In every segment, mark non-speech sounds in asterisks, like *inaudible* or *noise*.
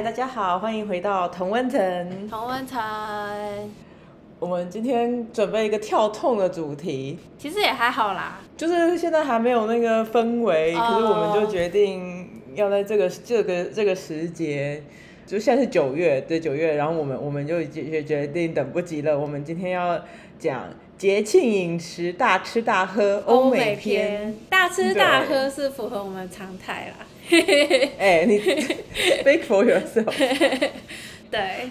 嗨，大家好，欢迎回到同温层。同温层我们今天准备一个跳痛的主题，其实也还好啦，就是现在还没有那个氛围，哦可是我们就决定要在这个这个这个时节，就现在是九月，对九月，然后我们我们就决决定等不及了，我们今天要讲节庆饮食，大吃大喝欧美篇。大吃大喝是符合我们常态啦。*laughs* 哎、你 speak for yourself。*laughs* 对，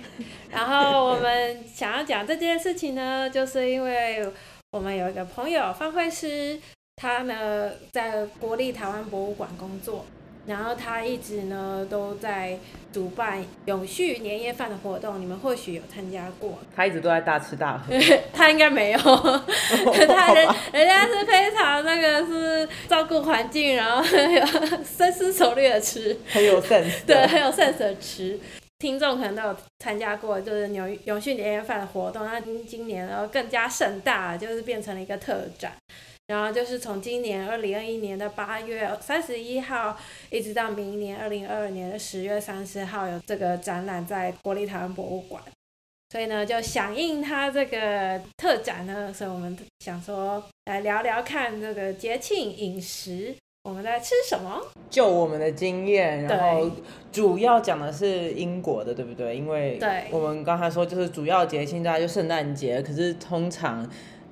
然后我们想要讲这件事情呢，就是因为我们有一个朋友方慧师，他呢在国立台湾博物馆工作，然后他一直呢都在主办永续年夜饭的活动，你们或许有参加过，他一直都在大吃大喝，*laughs* 他应该没有，好 *laughs* 他人人家是非常那个是照顾环境，然后有深思熟虑的吃，很有 sense 对，的。很有 sense 的吃。听众可能都有参加过，就是永永续年夜饭的活动。那今年然后更加盛大，就是变成了一个特展。然后就是从今年二零二一年的八月三十一号，一直到明年二零二二年的十月三十号，有这个展览在国立台湾博物馆。所以呢，就响应它这个特展呢，所以我们想说来聊聊看这个节庆饮食，我们在吃什么？就我们的经验，然后主要讲的是英国的，对不对？因为对我们刚才说就是主要节庆大概就圣诞节，可是通常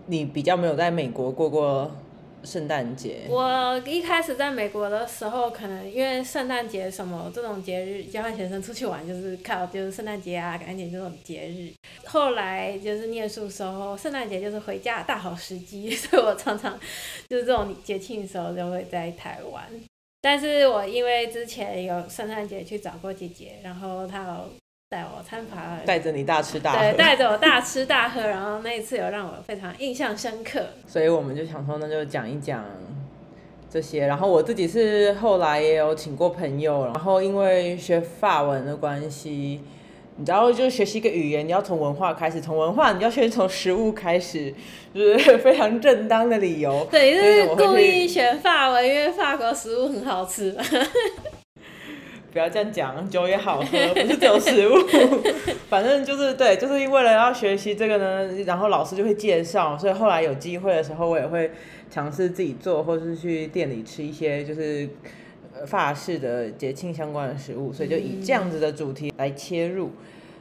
你比较没有在美国过过圣诞节，我一开始在美国的时候，可能因为圣诞节什么这种节日，交换学生出去玩就是靠就是圣诞节啊、感恩节这种节日。后来就是念书时候，圣诞节就是回家大好时机，*laughs* 所以我常常 *laughs* 就是这种节庆的时候就会在台湾。但是我因为之前有圣诞节去找过姐姐，然后她有带我参访，带着你大吃大喝对，喝，带着我大吃大喝，然后那一次有让我非常印象深刻。所以我们就想说，那就讲一讲这些。然后我自己是后来也有请过朋友，然后因为学法文的关系。你知道，就学习一个语言，你要从文化开始，从文化你要先从食物开始，就是非常正当的理由。对，就是故意选法文，因为法国食物很好吃。*laughs* 不要这样讲，酒也好喝，不是只有食物。*laughs* 反正就是对，就是因为了要学习这个呢，然后老师就会介绍，所以后来有机会的时候，我也会尝试自己做，或是去店里吃一些就是呃法式的节庆相关的食物，所以就以这样子的主题来切入。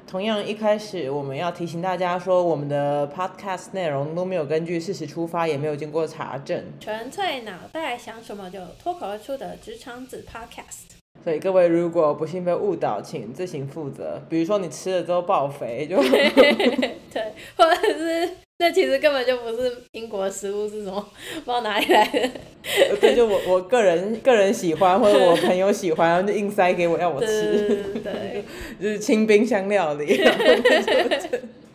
同样，一开始我们要提醒大家说，我们的 podcast 内容都没有根据事实出发，也没有经过查证，纯粹脑袋想什么就脱口而出的职场子 Podcast。所以各位如果不幸被误导，请自行负责。比如说你吃了之后爆肥，就 *laughs* 对，或者是那其实根本就不是英国食物，是什么？不知道哪里来的。对就我我个人个人喜欢，或者我朋友喜欢，然后就硬塞给我要我对吃，对对，*laughs* 就是清冰箱料理。*laughs*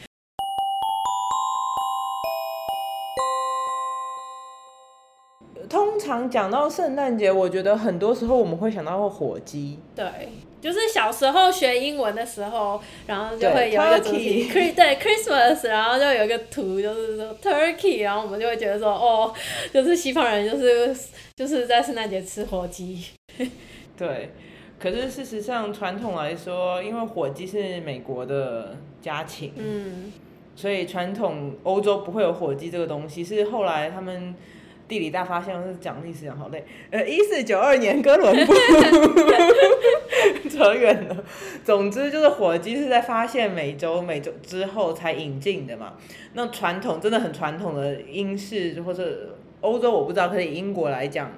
常讲到圣诞节，我觉得很多时候我们会想到火鸡，对，就是小时候学英文的时候，然后就会有一个主题 turkey 对 Christmas，然后就有一个图，就是说 Turkey，然后我们就会觉得说，哦，就是西方人就是就是在圣诞节吃火鸡。*laughs* 对。可是事实上，传统来说，因为火鸡是美国的家禽，嗯，所以传统欧洲不会有火鸡这个东西，是后来他们地理大发现，是讲历史讲好累。呃，一四九二年哥伦布扯远了。总之就是火鸡是在发现美洲美洲之后才引进的嘛。那传统真的很传统的英式或者欧洲我不知道，可是以英国来讲，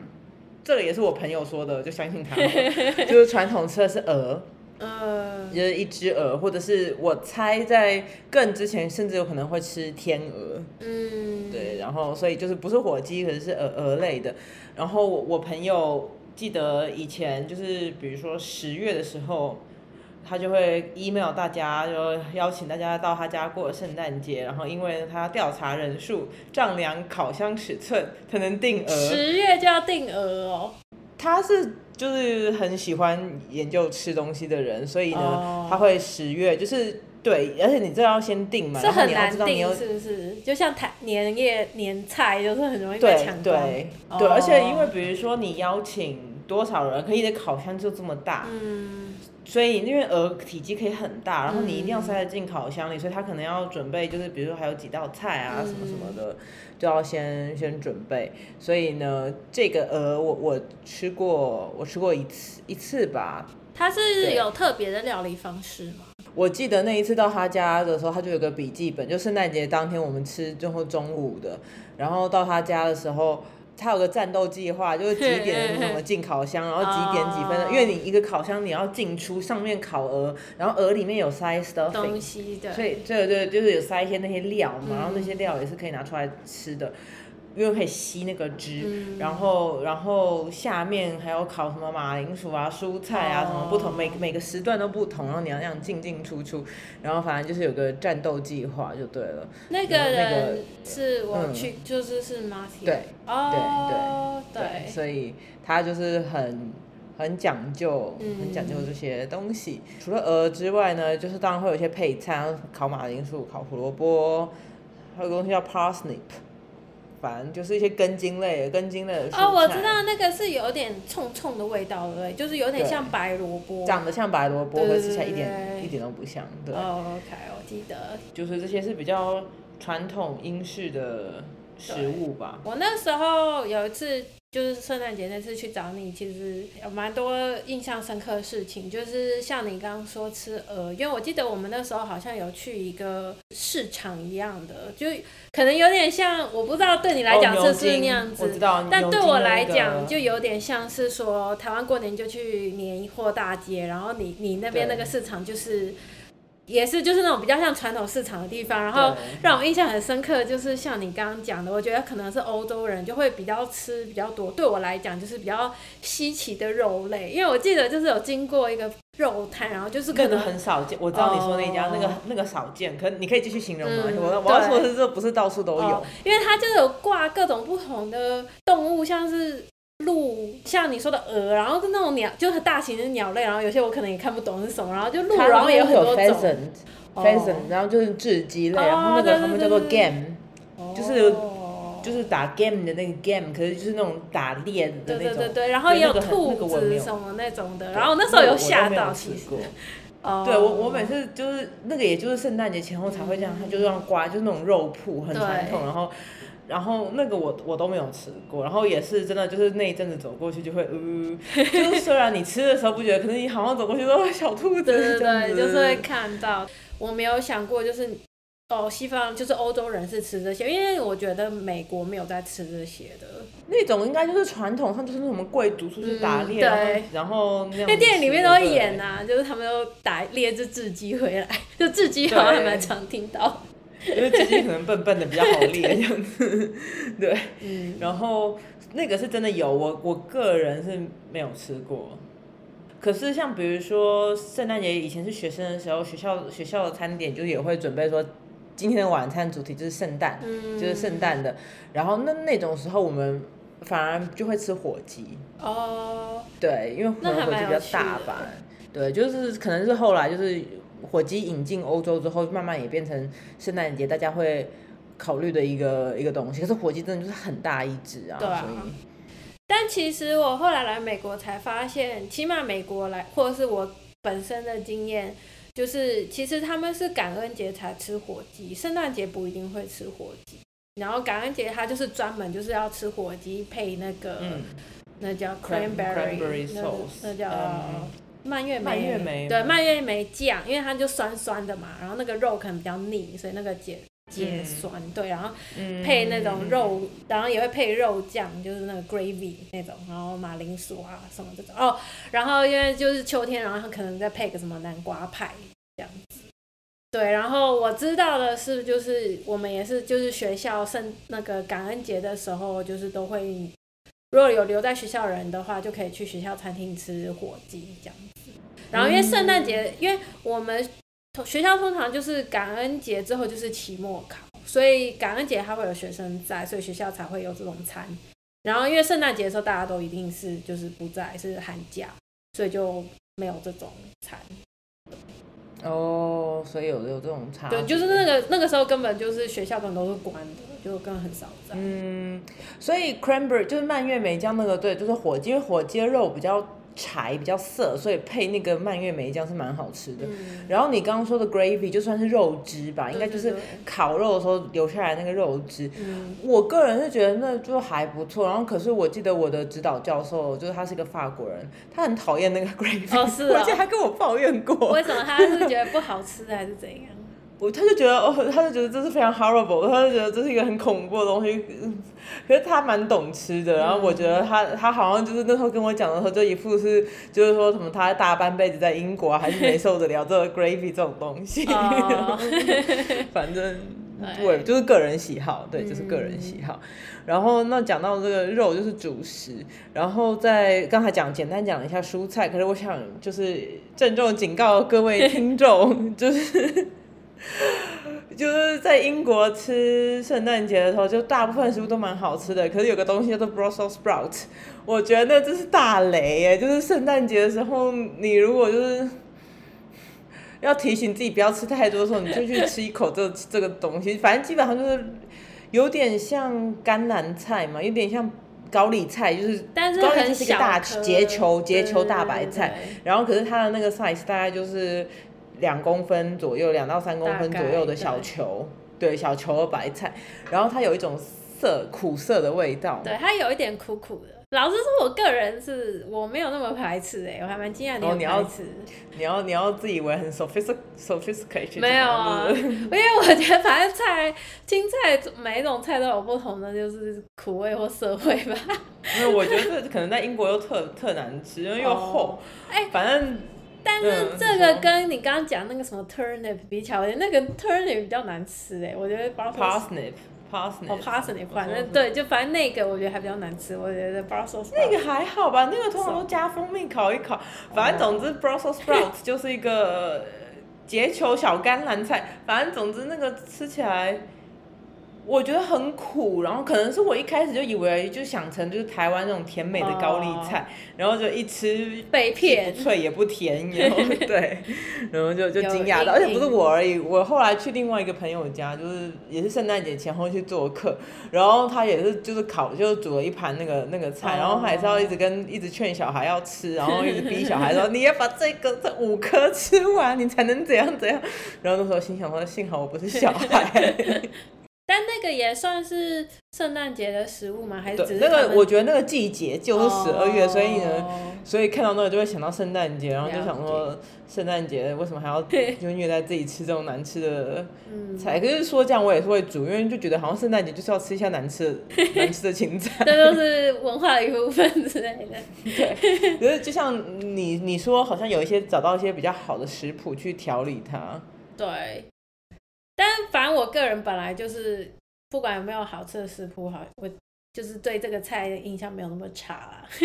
这个也是我朋友说的，就相信他。*laughs* 就是传统吃的是鹅。呃，就是一只鹅，或者是我猜在更之前，甚至有可能会吃天鹅，嗯，对，然后所以就是不是火鸡，可是是鹅鹅类的。然后我我朋友记得以前就是比如说十月的时候，他就会 email 大家，就邀请大家到他家过圣诞节，然后因为他要调查人数、丈量烤箱尺寸才能定额。十月就要定额哦。他是就是很喜欢研究吃东西的人，所以呢，哦他会十月就是对，而且你这要先定嘛，是然后你要很难知道你有定，是不是？就像台年夜年菜，就是很容易被抢光。对对，哦而且因为比如说你邀请多少人，可以的烤箱就这么大，嗯，所以因为鹅体积可以很大，然后你一定要塞得进烤箱里，所以它可能要准备，就是比如说还有几道菜啊什么什么的，就要先先准备。所以呢，这个鹅我我吃过，我吃过一次一次吧。它是有特别的料理方式吗？我记得那一次到他家的时候，他就有个笔记本，就圣诞节当天我们吃最后中午的，然后到他家的时候。他有个战斗计划，就是几点什么进烤箱，然后几点几分的，因为你一个烤箱你要进出，上面烤鹅，然后鹅里面有塞 stuffing，东西的，所以对对，就是有塞一些那些料嘛，然后那些料也是可以拿出来吃的。因为可以吸那个汁，然后然后下面还有烤什么马铃薯啊、蔬菜啊，什么不同每每个时段都不同，然后你要那样进进出出，然后反正就是有个战斗计划就对了。那个人是我去，就是是 Martin。对，哦，对对对，所以他就是很很讲究，很讲究这些东西。除了鹅之外呢，就是当然会有一些配菜，烤马铃薯、烤胡萝卜，还有个东西叫 parsnip。反正就是一些根茎类、根茎类的。哦，我知道那个是有点冲冲的味道，对，就是有点像白萝卜。长得像白萝卜，可吃起来一点一点都不像，对。哦，OK，我记得。就是这些是比较传统英式的食物吧。我那时候有一次。就是圣诞节那次去找你，其实有蛮多印象深刻的事情。就是像你刚刚说吃鹅，因为我记得我们那时候好像有去一个市场一样的，就可能有点像，我不知道对你来讲是不是那样子，但对我来讲就有点像是说台湾过年就去年货大街，然后你你那边那个市场就是。也是，就是那种比较像传统市场的地方，然后让我印象很深刻，就是像你刚刚讲的，我觉得可能是欧洲人就会比较吃比较多。对我来讲，就是比较稀奇的肉类，因为我记得就是有经过一个肉摊，然后就是可能很少见。我知道你说那家那个那个少见，可你可以继续形容吗？我我要说的是，这不是到处都有，因为它就是有挂各种不同的动物，像是。鹿像你说的鹅，然后是那种鸟，就是大型的鸟类，然后有些我可能也看不懂是什么，然后就鹿，然后也有很多种，pheasant，然后就是雉鸡类，然后那个他们叫做 game，就是就是打 game 的那个 game，可是就是那种打猎的那种，对对对对，然后也有兔子什么那种的，然后那时候有吓到，其实，对我我每次就是那个也就是圣诞节前后才会这样，他就这样刮，就是那种肉铺很传统，然后。然后那个我我都没有吃过，然后也是真的就是那一阵子走过去就会呃，*laughs* 就是虽然你吃的时候不觉得，可是你好像走过去都会小兔子对对对，就是会看到。我没有想过就是哦，西方就是欧洲人是吃这些，因为我觉得美国没有在吃这些的。那种应该就是传统上就是什么贵族出去打猎，然后那电影里面都会演呐，就是他们都打猎只雉鸡回来，就雉鸡好像还蛮常听到。*laughs* 因为最近可能笨笨的比较好练这样子，对，然后那个是真的有，我我个人是没有吃过。可是像比如说圣诞节以前是学生的时候，学校学校的餐点就也会准备说，今天的晚餐主题就是圣诞，就是圣诞的。然后那那种时候我们反而就会吃火鸡。哦。对，因为火鸡比较大吧。对，就是可能是后来就是。火鸡引进欧洲之后，慢慢也变成圣诞节大家会考虑的一个一个东西。可是火鸡真的就是很大一只啊，对啊。但其实我后来来美国才发现，起码美国来，或者是我本身的经验，就是其实他们是感恩节才吃火鸡，圣诞节不一定会吃火鸡。然后感恩节他就是专门就是要吃火鸡配那个，那叫 cranberry，那叫。蔓越莓，对蔓越莓酱，因为它就酸酸的嘛，然后那个肉可能比较腻，所以那个解解酸，对，然后配那种肉，然后也会配肉酱，就是那个 gravy 那种，然后马铃薯啊什么这种。哦，然后因为就是秋天，然后可能再配个什么南瓜派这样子，对，然后我知道的是，就是我们也是，就是学校圣那个感恩节的时候，就是都会。如果有留在学校人的话，就可以去学校餐厅吃火鸡这样子。然后因为圣诞节，因为我们学校通常就是感恩节之后就是期末考，所以感恩节还会有学生在，所以学校才会有这种餐。然后因为圣诞节的时候大家都一定是就是不在，是寒假，所以就没有这种餐。哦，所以有有这种差。对，就是那个那个时候根本就是学校根本都是关的。就根本很少嗯，所以 cranberry 就是蔓越莓酱那个对，就是火鸡，因为火鸡肉比较柴，比较涩，所以配那个蔓越莓酱是蛮好吃的。嗯，然后你刚刚说的 gravy 就算是肉汁吧，应该就是烤肉的时候留下来那个肉汁。嗯，我个人是觉得那就还不错，然后可是我记得我的指导教授就是他是一个法国人，他很讨厌那个 gravy，、哦是哦而且他跟我抱怨过，为什么他是觉得不好吃还是怎样？我他就觉得哦，他就觉得这是非常 horrible，他就觉得这是一个很恐怖的东西。嗯可是他蛮懂吃的，然后我觉得他他好像就是那时候跟我讲的时候，就一副是就是说什么他大半辈子在英国还是没受得了这个 gravy 这种东西。哦 *laughs* 反正对对，就是个人喜好，对，就是个人喜好。然后那讲到这个肉就是主食，然后在刚才讲简单讲了一下蔬菜，可是我想就是郑重警告各位 *laughs* 听众，就是。就是在英国吃圣诞节的时候，就大部分食物都蛮好吃的。可是有个东西叫做 Brussels sprout，我觉得这是大雷耶。就是圣诞节的时候，你如果就是要提醒自己不要吃太多的时候，你就去吃一口这这个东西。反正基本上就是有点像甘蓝菜嘛，有点像高丽菜，就是但是高丽菜是一个大结球结球大白菜，然后可是它的那个 size 大概就是两公分左右，两到三公分左右的小球，对小球的白菜，然后它有一种涩苦涩的味道，对，它有一点苦苦的。老实说，我个人是我没有那么排斥哎、我还蛮惊讶你有哦你要排斥。你要你要自以为很 sophistic sophisticated，没有啊，因为我觉得反正菜青菜每一种菜都有不同的就是苦味或涩味吧。*laughs* 因为我觉得 *laughs* 可能在英国又特特难吃，因为又厚，哎反正但是嗯这个跟你刚刚讲那个什么 turnip 比起来，我觉得那个 turnip 比较难吃哎、我觉得包括 parsnip parsnip 哦 parsnip，反正对，就反正那个我觉得还比较难吃，我觉得 Brussels 那个还好吧，那个通常都加蜂蜜烤一烤。反正总之，Brussels sprouts *laughs* 就是一个呃结球小甘蓝菜。反正总之那个吃起来，我觉得很苦，然后可能是我一开始就以为就想成就是台湾那种甜美的高丽菜，然后就一吃被骗。不脆也不甜，然后对，然后就就惊讶到，而且不是我而已，我后来去另外一个朋友家，就是也是圣诞节前后去做客，然后他也是就是烤，就是煮了一盘那个那个菜，哦。然后还是要一直跟一直劝小孩要吃，然后一直逼小孩说你要把这个这五颗吃完，你才能怎样怎样，然后那时候心想说幸好我不是小孩，*laughs* 但那个也算是圣诞节的食物吗？还是只是，那个我觉得那个季节就是十二月，所以呢。哦所以看到那个就会想到圣诞节，然后就想说圣诞节为什么还要就虐待自己吃这种难吃的嗯，菜？可是说这样我也是会煮，因为就觉得好像圣诞节就是要吃一下难吃的 *laughs* 难吃的青菜。这都是文化的一部分之类的。*laughs* 对，可是就像你你说，好像有一些找到一些比较好的食谱去调理它。对，但反正我个人本来就是不管有没有好吃的食谱，好，我就是对这个菜的印象没有那么差啦。*laughs*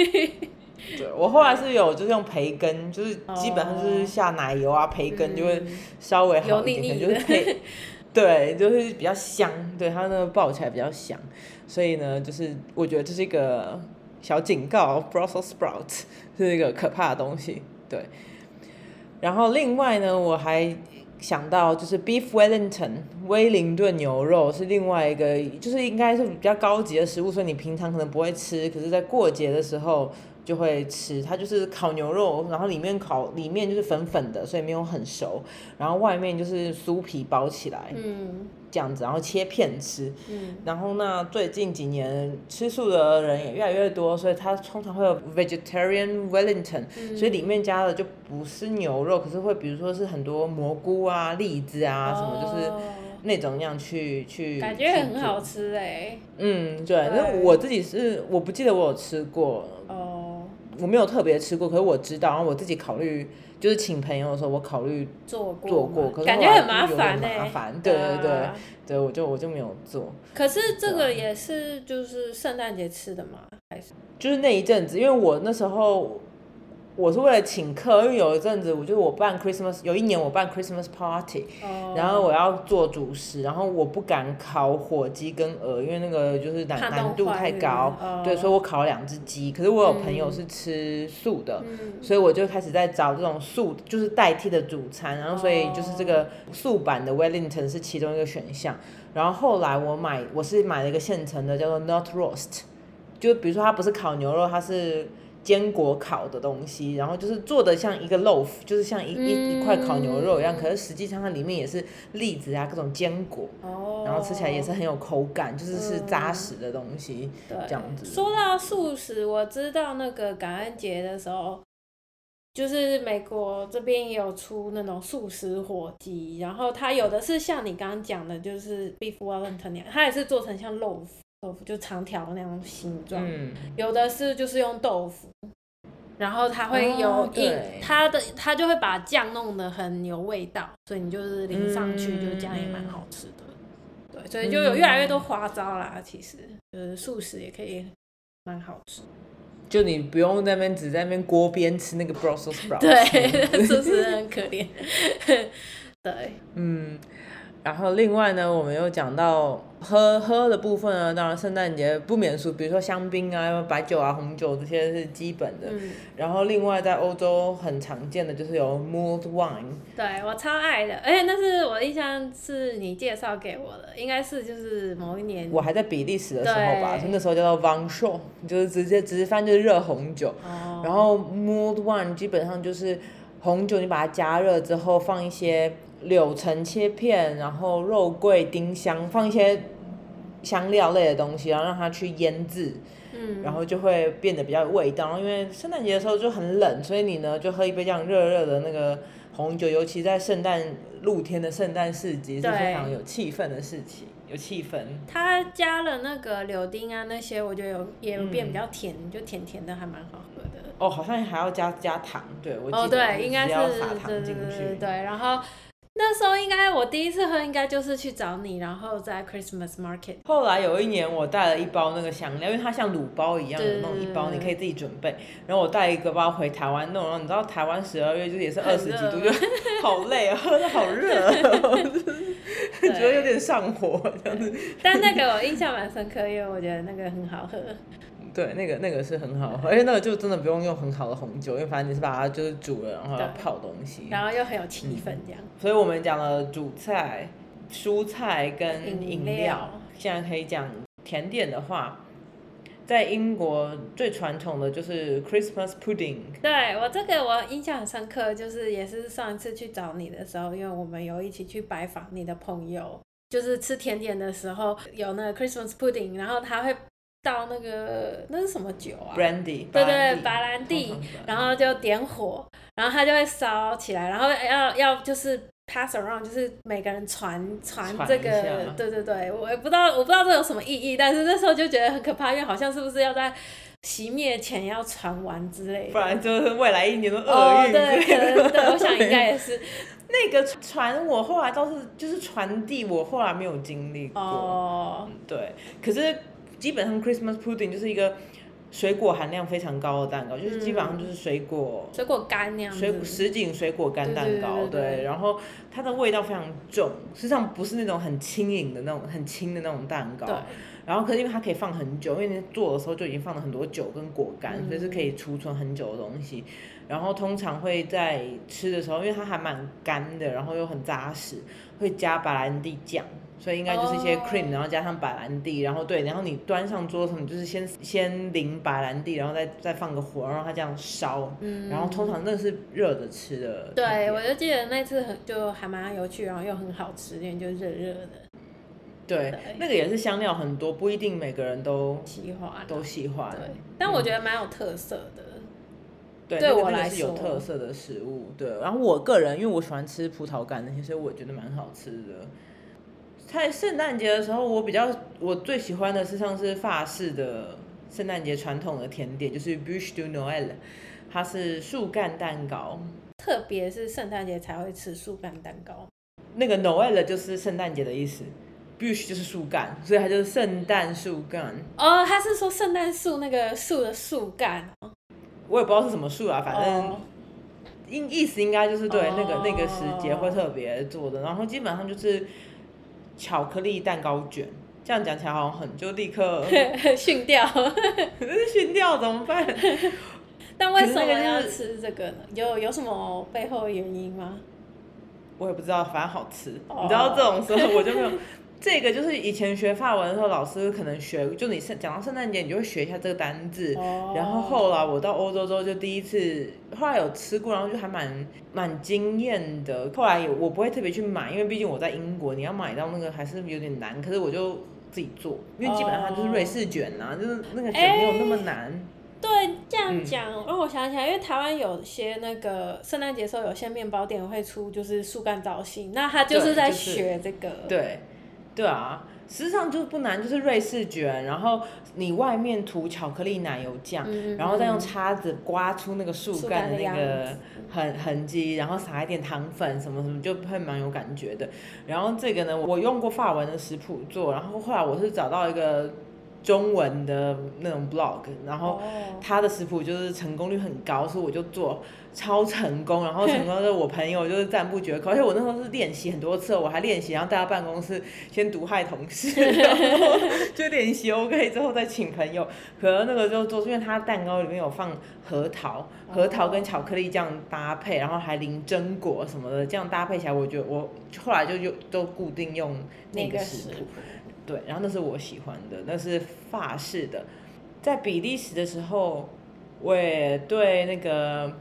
对我后来是有就是用培根，就是基本上就是下奶油啊，培根就会嗯稍微好油一点，就是配，对，就是比较香，对它那个爆起来比较香，所以呢，就是我觉得这是一个小警告，Brussels sprout 是一个可怕的东西，对。然后另外呢，我还想到就是 beef Wellington 威灵顿牛肉是另外一个，就是应该是比较高级的食物，所以你平常可能不会吃，可是在过节的时候就会吃。它就是烤牛肉，然后里面烤里面就是粉粉的，所以没有很熟，然后外面就是酥皮包起来嗯这样子，然后切片吃。嗯，然后那最近几年吃素的人也越来越多，所以它通常会有 vegetarian Wellington，、所以里面加的就不是牛肉，可是会比如说是很多蘑菇啊、栗子啊、什么，就是哦那种样去去。感觉很。好吃哎、嗯，对，对那我自己是我不记得我有吃过，哦，我没有特别吃过，可是我知道，然后我自己考虑就是请朋友的时候，我考虑做过做过，可是感觉很麻烦哎、麻烦，对对对啊对，我就我就没有做。可是这个也是就是圣诞节吃的嘛？还是就是那一阵子，因为我那时候我是为了请客，因为有一阵子我就是我办 Christmas，有一年我办 Christmas party，、哦，然后我要做主食，然后我不敢烤火鸡跟鹅，因为那个就是难难度太高，哦。对，所以我烤了两只鸡。可是我有朋友嗯是吃素的，嗯。所以我就开始在找这种素，就是代替的主餐，然后所以就是这个素版的 Wellington 是其中一个选项。然后后来我买，我是买了一个现成的，叫做 Not Roast，就比如说它不是烤牛肉，它是坚果烤的东西，然后就是做的像一个 loaf，就是像一一一块烤牛肉一样，可是实际上它里面也是栗子啊，各种坚果，哦，然后吃起来也是很有口感，就是是扎实的东西，对这样子。说到素食，我知道那个感恩节的时候，就是美国这边也有出那种素食火鸡，然后它有的是像你刚刚讲的，就是 beef Wellington 那样，它也是做成像 loaf loaf 就长条那种形状，嗯，有的是就是用豆腐。然后它会有哦一、它的它就会把酱弄得很有味道，所以你就是淋上去，嗯就这样也蛮好吃的。对，所以就有越来越多花招啦。其实就是素食也可以蛮好吃。就你不用在那边只在那边锅边吃那个 *laughs* Brussels sprouts。对，素食很可怜。*laughs* 对，嗯，然后另外呢，我们又讲到喝喝的部分呢，当然圣诞节不免俗，比如说香槟啊、白酒啊、红酒这些是基本的。嗯，然后另外在欧洲很常见的就是有 mulled wine，对我超爱的，而且那是我印象是你介绍给我的，应该是就是某一年。我还在比利时的时候吧，就那时候叫做 v a n s h o 就是直接直接翻就是热红酒。哦。然后 mulled wine 基本上就是红酒，你把它加热之后放一些柳橙切片，然后肉桂、丁香，放一些香料类的东西，然后让它去腌制，嗯，然后就会变得比较有味道。然后因为圣诞节的时候就很冷，所以你呢就喝一杯这样热热的那个红酒，尤其在圣诞露天的圣诞市集是非常有气氛的事情，有气氛。它加了那个柳丁啊那些，我觉得有也有变嗯比较甜，就甜甜的，还蛮好喝的。哦，好像还要加加糖，对我哦，记得对，应该是对，然后那时候应该我第一次喝应该就是去找你，然后在 Christmas Market。后来有一年，我带了一包那个香料，因为它像卤包一样的那种一包，你可以自己准备。然后我带一个包回台湾弄，然后你知道台湾十二月就也是二十几度，就 *laughs* 好累啊，喝 *laughs* 的好热哦，*laughs* 觉得有点上火这样子。但那个我印象蛮深刻，因为我觉得那个很好喝。对，那个那个是很好喝，而且那个就真的不用用很好的红酒，因为反正你是把它就是煮了，然后要泡东西。然后又很有气氛这样。所以我们讲了主菜、蔬菜跟饮饮料现在可以讲甜点的话，在英国最传统的就是 Christmas pudding。对我这个我印象很深刻，就是也是上一次去找你的时候，因为我们有一起去拜访你的朋友，就是吃甜点的时候有那个 Christmas pudding，然后他会倒那个那是什么酒啊？Brandy，对对，白白兰地然后就点火，然后它就会烧起来，然后要要就是 pass around，就是每个人传传这个，对对对，我也不知道我不知道这有什么意义，但是那时候就觉得很可怕，因为好像是不是要在熄灭前要传完之类的。不然就是未来一年都厄哦，运。对，可能 *laughs* 对，我想应该也是那个传我后来倒是就是传递，我后来没有经历过。哦，对，可是基本上 Christmas pudding 就是一个水果含量非常高的蛋糕，就是基本上就是水果。水果干那样水子。什锦水果干蛋糕，对对对对对然后它的味道非常重，实际上不是那种很轻盈的那种很轻的那种蛋糕，对，然后可是因为它可以放很久，因为你做的时候就已经放了很多酒跟果干，嗯所以是可以储存很久的东西。然后通常会在吃的时候，因为它还蛮干的，然后又很扎实，会加白兰地酱，所以应该就是一些哦 cream，、然后加上白兰地，然后对，然后你端上桌的时候，你就是先先淋白兰地，然后再再放个火，然后它这样烧，嗯，然后通常那是热的吃的。对，我就记得那次很就还蛮有趣，然后又很好吃，因为就热热的，对对那个也是香料很多，不一定每个人都喜欢。都喜欢。对，但我觉得蛮有特色的。对，那个对我来那个是有特色的食物。对，然后我个人因为我喜欢吃葡萄干那些，所以我觉得蛮好吃的。在圣诞节的时候，我比较我最喜欢的是像是法式的圣诞节传统的甜点，就是 bûche de Noël，它是树干蛋糕。特别是圣诞节才会吃树干蛋糕。那个 Noël 就是圣诞节的意思，bûche 就是树干，所以它就是圣诞树干。哦，他是说圣诞树那个树的树干哦。我也不知道是什么树啊，反正哦意意思应该就是对哦那个那个时节会特别做的，然后基本上就是巧克力蛋糕卷。这样讲起来好像很就立刻 *laughs* 训掉。*laughs* 训掉怎么办？但为什么要吃这个呢？有有什么背后的原因吗？我也不知道，反正好吃。哦你知道这种时候我就没有这个就是以前学法文的时候，老师可能学，就你圣讲到圣诞节，你就会学一下这个单字。哦然后后来我到欧洲之后，就第一次，后来有吃过，然后就还蛮蛮惊艳的。后来也我不会特别去买，因为毕竟我在英国，你要买到那个还是有点难。可是我就自己做，因为基本上它就是瑞士卷呐、就是那个卷没有那么难。对，这样嗯讲让我想起来，因为台湾有些那个圣诞节的时候，有些面包店会出就是树干造型，那他就是在学这个。对，对啊，实际上就是不难，就是瑞士卷，然后你外面涂巧克力奶油酱，嗯然后再用叉子刮出那个树树干的那个痕痕迹，然后撒一点糖粉什么什么，就会蛮有感觉的。然后这个呢，我用过法文的食谱做，然后后来我是找到一个中文的那种 blog，然后哦，他的食谱就是成功率很高，所以我就做超成功，然后 *laughs* 成功的我朋友就是赞不绝口，而且我那时候是练习很多次，我还练习，然后带到办公室先毒害同事，*laughs* 然后就练习 OK 之后再请朋友，可能那个就做，因为它蛋糕里面有放核桃，核桃跟巧克力酱搭配，然后还淋榛果什么的，这样搭配起来，我觉得我后来就就都固定用那那个个食谱。对，然后那是我喜欢的，那是法式的。在比利时的时候，我也对那个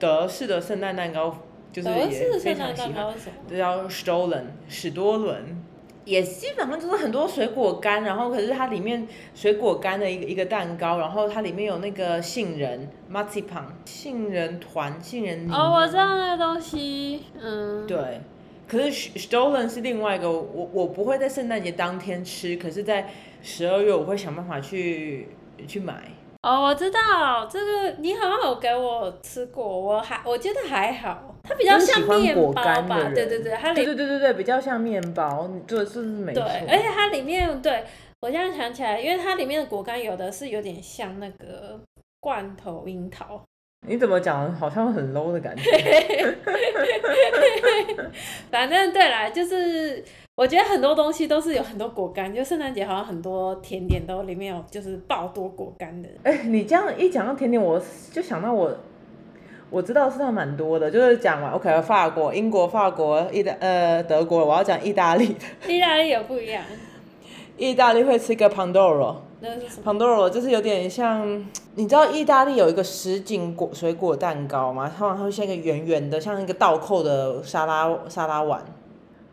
德式的圣诞蛋糕就是德式也的圣诞非常喜欢，蛋糕是什么？这叫 Stollen 史多伦。也基本上就是很多水果干，然后可是它里面水果干的一个一个蛋糕，然后它里面有那个杏仁 marzipan 杏仁团、杏仁泥。哦，我知道那个东西，嗯，对，可是 Stollen 是另外一个，我我不会在圣诞节当天吃，可是在十二月我会想办法去去买。哦，我知道这个，你好像有给我吃过，我还我觉得还好，它比较像面包吧，对对对，它里对对对对对，比较像面包，你做的是没对错。，而且它里面对我现在想起来，因为它里面的果干有的是有点像那个罐头樱桃，你怎么讲，好像很 low 的感觉。*laughs* 反正对啦，就是我觉得很多东西都是有很多果干，就圣诞节好像很多甜点都里面有就是爆多果干的。哎、你这样一讲到甜点，我就想到我。我知道是它蛮多的，就是讲完 OK，法国、英国、法国、意大呃德国，我要讲意大利的。意大利有不一样，意大利会吃一个 Pandoro，那是？就是有点像，你知道意大利有一个什锦果水果蛋糕吗？它它会像一个圆圆的，像一个倒扣的沙拉沙拉碗。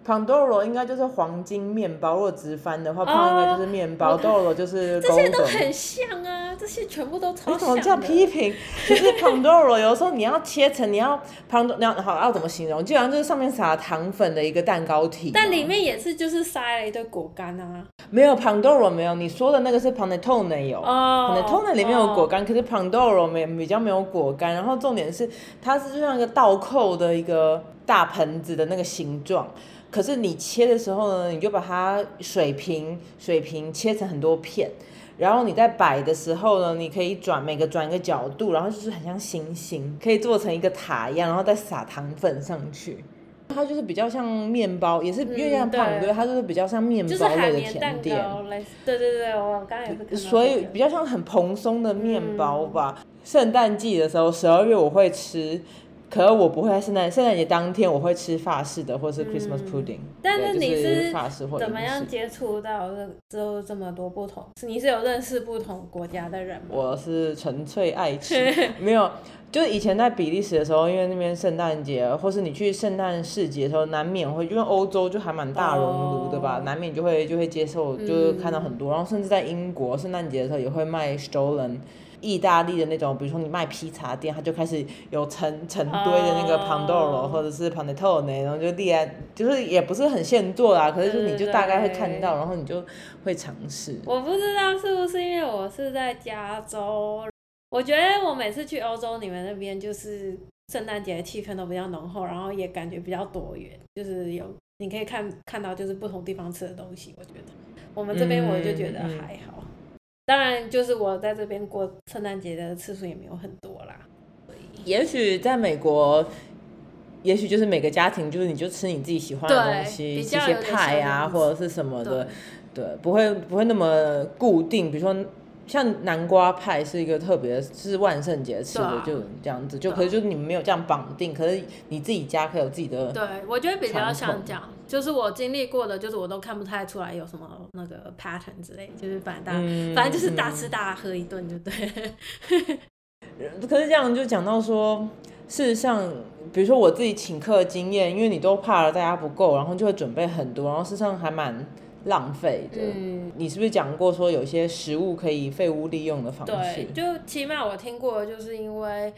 Pandoro 应该就是黄金面包，如果直翻的话，胖应该就是面包、我 d o r o 就是这些都。很像啊，这些全部都超你怎么这样。批评？就是 Pandoro 有时候你要切成，你要 Pandoro，你要好要怎么形容？基本上就是上面撒糖粉的一个蛋糕体。但里面也是就是塞了一堆果干啊。没有 Pandoro 没有，你说的那个是 Panettone 有。哦。Panettone 里面有果干，可是 Pandoro 没比较没有果干。然后重点是，它是就像一个倒扣的一个大盆子的那个形状。可是你切的时候呢，你就把它水平水平切成很多片，然后你在摆的时候呢，你可以转每个转一个角度，然后就是很像星星，可以做成一个塔一样，然后再撒糖粉上去。它就是比较像面包，也是因为像对胖对，它就是比较像面包类的甜点。对对对，我刚刚也是。所以比较像很蓬松的面包吧。圣诞季的时候，十二月我会吃，可是我不会在圣诞圣诞节当天我会吃法式的或是 Christmas pudding、但是你是是法式或怎么样接触到这这么多不同？你是有认识不同国家的人吗？我是纯粹爱吃，*laughs* 没有。就是以前在比利时的时候，因为那边圣诞节，或是你去圣诞市集的时候，难免会，因为欧洲就还蛮大熔炉的吧哦难免就会就会接受，就是看到很多。然后甚至在英国圣诞节的时候也会卖 Stollen，意大利的那种，比如说你卖披萨店，它就开始有成成堆的那个哦 Pandoro、或者是 Panettone，然后就立在，就是也不是很现做啦，可是就你就大概会看到，然后你就会尝试。我不知道是不是因为我是在加州，我觉得我每次去欧洲，你们那边就是圣诞节的气氛都比较浓厚，然后也感觉比较多元，就是有你可以看看到就是不同地方吃的东西。我觉得我们这边我就觉得嗯嗯还好，当然就是我在这边过圣诞节的次数也没有很多啦。也许在美国，也许就是每个家庭就是你就吃你自己喜欢的东西，比吃些派啊或者是什么的对，对，不会不会那么固定。比如说像南瓜派是一个特别是万圣节吃的，啊就这样子。就可是就是你们没有这样绑定，可是你自己家可以有自己的。对，我觉得比较像这样。就是我经历过的，就是我都看不太出来有什么那个 pattern 之类，就是反正大、嗯反正就是大吃大喝一顿就对了。可是这样就讲到说，事实上，比如说我自己请客的经验，因为你都怕了大家不够，然后就会准备很多，然后事实上还蛮浪费的。嗯，你是不是讲过说有些食物可以废物利用的方式对，？就起码我听过，就是因为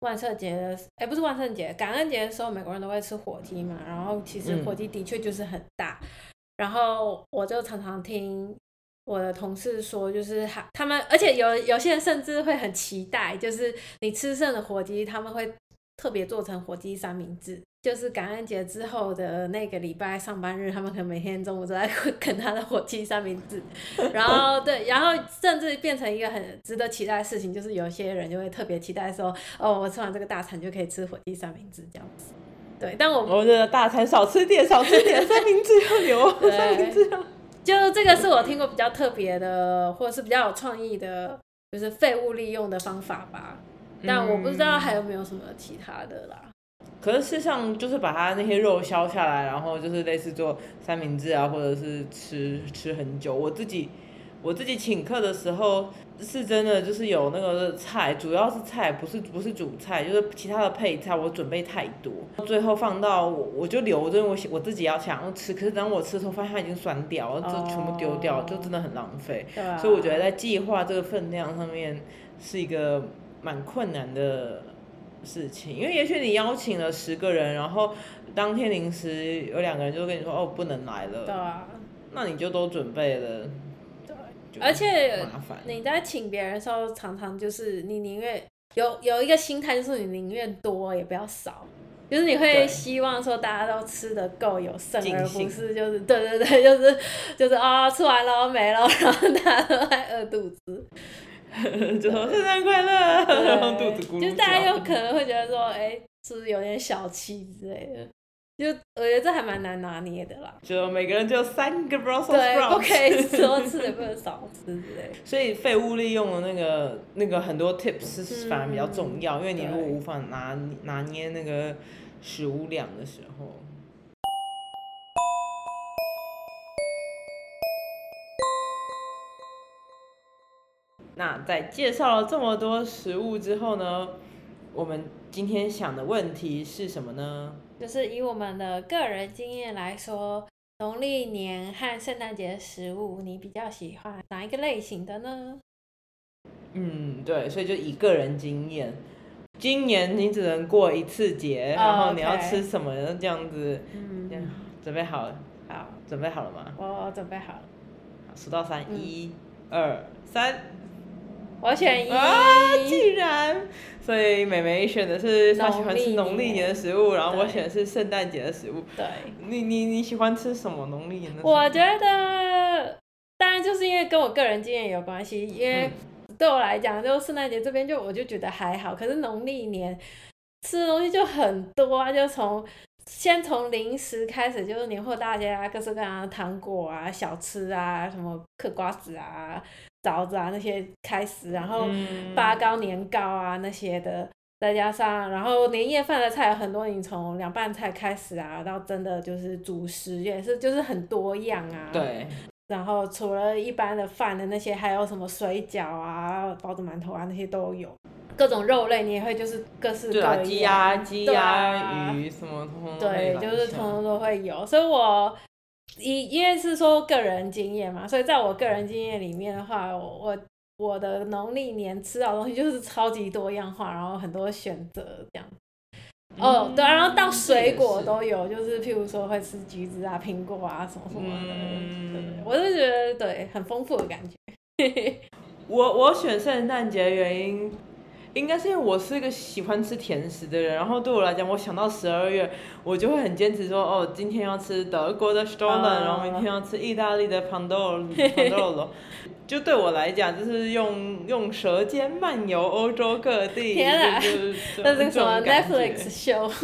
万圣节的，哎、不是万圣节，感恩节的时候，美国人都会吃火鸡嘛，然后其实嗯火鸡的确就是很大，然后我就常常听我的同事说，就是他他们，而且有有些人甚至会很期待，就是你吃剩的火鸡，他们会特别做成火鸡三明治。就是感恩节之后的那个礼拜上班日，他们可能每天中午都在 *laughs* 啃他的火鸡三明治，然后对，然后甚至变成一个很值得期待的事情，就是有些人就会特别期待说，哦，我吃完这个大餐就可以吃火鸡三明治这样子。对，但我我觉得大餐少吃点，少吃点，三明治要留，三明治要。就这个是我听过比较特别的，或者是比较有创意的，就是废物利用的方法吧。但我不知道还有没有什么其他的啦。可是事实上，就是把它那些肉削下来，然后就是类似做三明治啊，或者是吃吃很久。我自己我自己请客的时候，是真的就是有那个菜，主要是菜，不是不是主菜，就是其他的配菜我准备太多，最后放到我我就留着，我我自己要想要吃，可是等我吃的时候发现它已经酸掉了，就全部丢掉，哦就真的很浪费。所以我觉得在计划这个分量上面是一个蛮困难的事情，因为也许你邀请了十个人，然后当天临时有两个人就跟你说哦不能来了，对啊，那你就都准备了，对。而且麻烦。你在请别人的时候，常常就是你宁愿有有一个心态，就是你宁愿多也不要少，就是你会希望说大家都吃的够有剩，而不是就是对对对，就是就是哦吃完了没了，*laughs* 然后大家都在饿肚子，*laughs* 就说圣诞快乐，然后 *laughs* 肚子咕噜就是大家叫有可能会觉得说，哎、是不是有点小气之类的？就我觉得这还蛮难拿捏的啦。就每个人只有三个 Brussels 对，不 sprouts，可以多吃，也不能少吃之类的。*laughs* 所以废物利用的那个那个很多 tips 是反而比较重要，因为你如果无法拿拿捏那个食物量的时候。那在介绍了这么多食物之后呢，我们今天想的问题是什么呢？就是以我们的个人经验来说，农历年和圣诞节的食物，你比较喜欢哪一个类型的呢？嗯，对，所以就以个人经验，今年你只能过一次节，哦然后你要吃什么这样子，嗯，准备好了，好，准备好了吗？我准备好了，数到三，嗯一、二、三。我选一。啊，竟然！所以美眉选的是她喜欢吃农历年的食物，然后我对选的是圣诞节的食物。对，你你你喜欢吃什么农历年的食物？我觉得，当然就是因为跟我个人经验有关系，因为嗯对我来讲，就圣诞节这边就我就觉得还好，可是农历年吃的东西就很多啊，就从先从零食开始，就是年货大街啊，各式各样的糖果啊、小吃啊，什么嗑瓜子啊、枣子啊那些开始，然后嗯八糕、年糕啊那些的，再加上然后年夜饭的菜有很多，你从凉拌菜开始啊，到真的就是主食也是就是很多样啊。。对，然后除了一般的饭的那些，还有什么水饺啊、包子、馒头啊那些都有。各种肉类你也会就是各式各对啊，样。鸡鸭、鸡对鸭、啊鱼什么通通对，就是通通都会有，所以我因因为是说个人经验嘛，所以在我个人经验里面的话，我我我的农历年吃到的东西就是超级多样化，然后很多选择这样。哦，对，然后到水果都有，就是譬如说会吃橘子啊、苹果啊什么什么的，嗯对，我是觉得对很丰富的感觉。*laughs* 我我选圣诞节的原因，应该是因为我是一个喜欢吃甜食的人，然后对我来讲，我想到十二月，我就会很坚持说，哦，今天要吃德国的 Stollen，、哦然后明天要吃意大利的 Pandoro Pandoro，就对我来讲，就是用用舌尖漫游欧洲各地，天啊就是那是什么 Netflix show？？*laughs*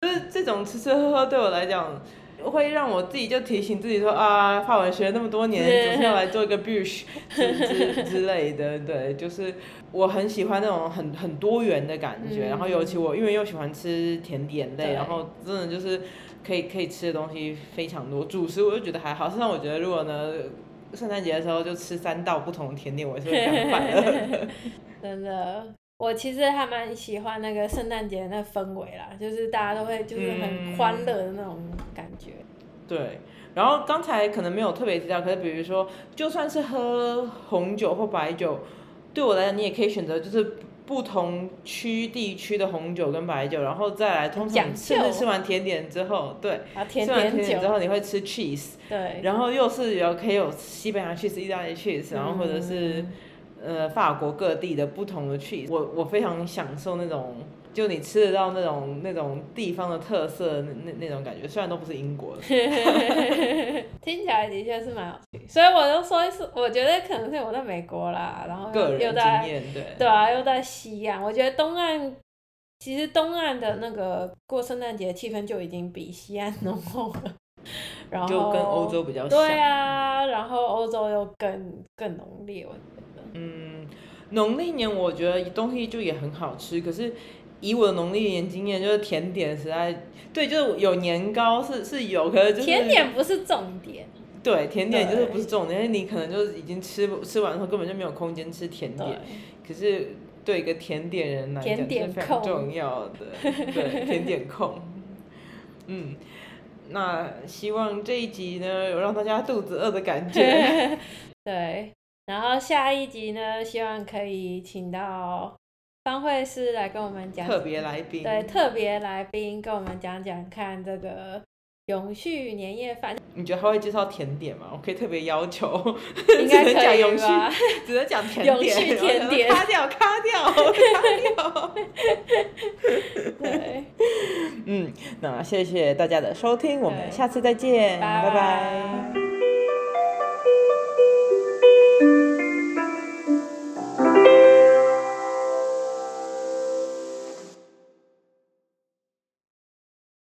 就是这种吃吃喝喝对我来讲，会让我自己就提醒自己说啊，法文学了那么多年，总是要来做一个 bush 之之之类的。*laughs* 对，就是我很喜欢那种很很多元的感觉。然后尤其我因为又喜欢吃甜点类，然后真的就是可以可以吃的东西非常多。主食我就觉得还好，甚至我觉得如果呢圣诞节的时候就吃三道不同的甜点，我也是会很快乐。*laughs* 真的。我其实还蛮喜欢那个圣诞节那氛围啦，就是大家都会就是很欢乐的那种。对，然后刚才可能没有特别提到，可是比如说，就算是喝红酒或白酒，对我来讲，你也可以选择就是不同区地区的红酒跟白酒，然后再来通常甚至吃完甜点之后，对，吃完甜点之后你会吃 cheese，对，然后又是有可以有西班牙 cheese、意大利 cheese，然后或者是。呃，法国各地的不同的 cheese，我我非常享受那种，就你吃得到那种那种地方的特色那那那种感觉，虽然都不是英国的。*laughs* 听起来的确是蛮好吃，所以我就说是，我觉得可能是我在美国啦，然后又在对对啊，又在西岸，我觉得东岸其实东岸的那个过圣诞节气氛就已经比西岸浓厚了，*laughs* 然后就跟欧洲比较像。对啊，然后欧洲又更更浓烈。我觉得嗯，农历年我觉得东西就也很好吃，可是以我的农历年经验，就是甜点实在对，就是有年糕是是有，可是就是甜点不是重点。对，甜点就是不是重点，因为你可能就是已经吃吃完之后根本就没有空间吃甜点。可是对一个甜点人来讲是非常重要的，*laughs* 对，甜点控。嗯，那希望这一集呢有让大家肚子饿的感觉。*laughs* 对。然后下一集呢，希望可以请到方慧师来跟我们讲特别来宾，对特别来宾跟我们讲讲看这个永续年夜饭。你觉得他会介绍甜点吗？我可以特别要求，*laughs* 应该可以吧？*laughs* 只能讲甜点，永续甜点，*laughs* 卡掉，卡掉，卡掉。对，嗯，那谢谢大家的收听，我们下次再见，拜拜。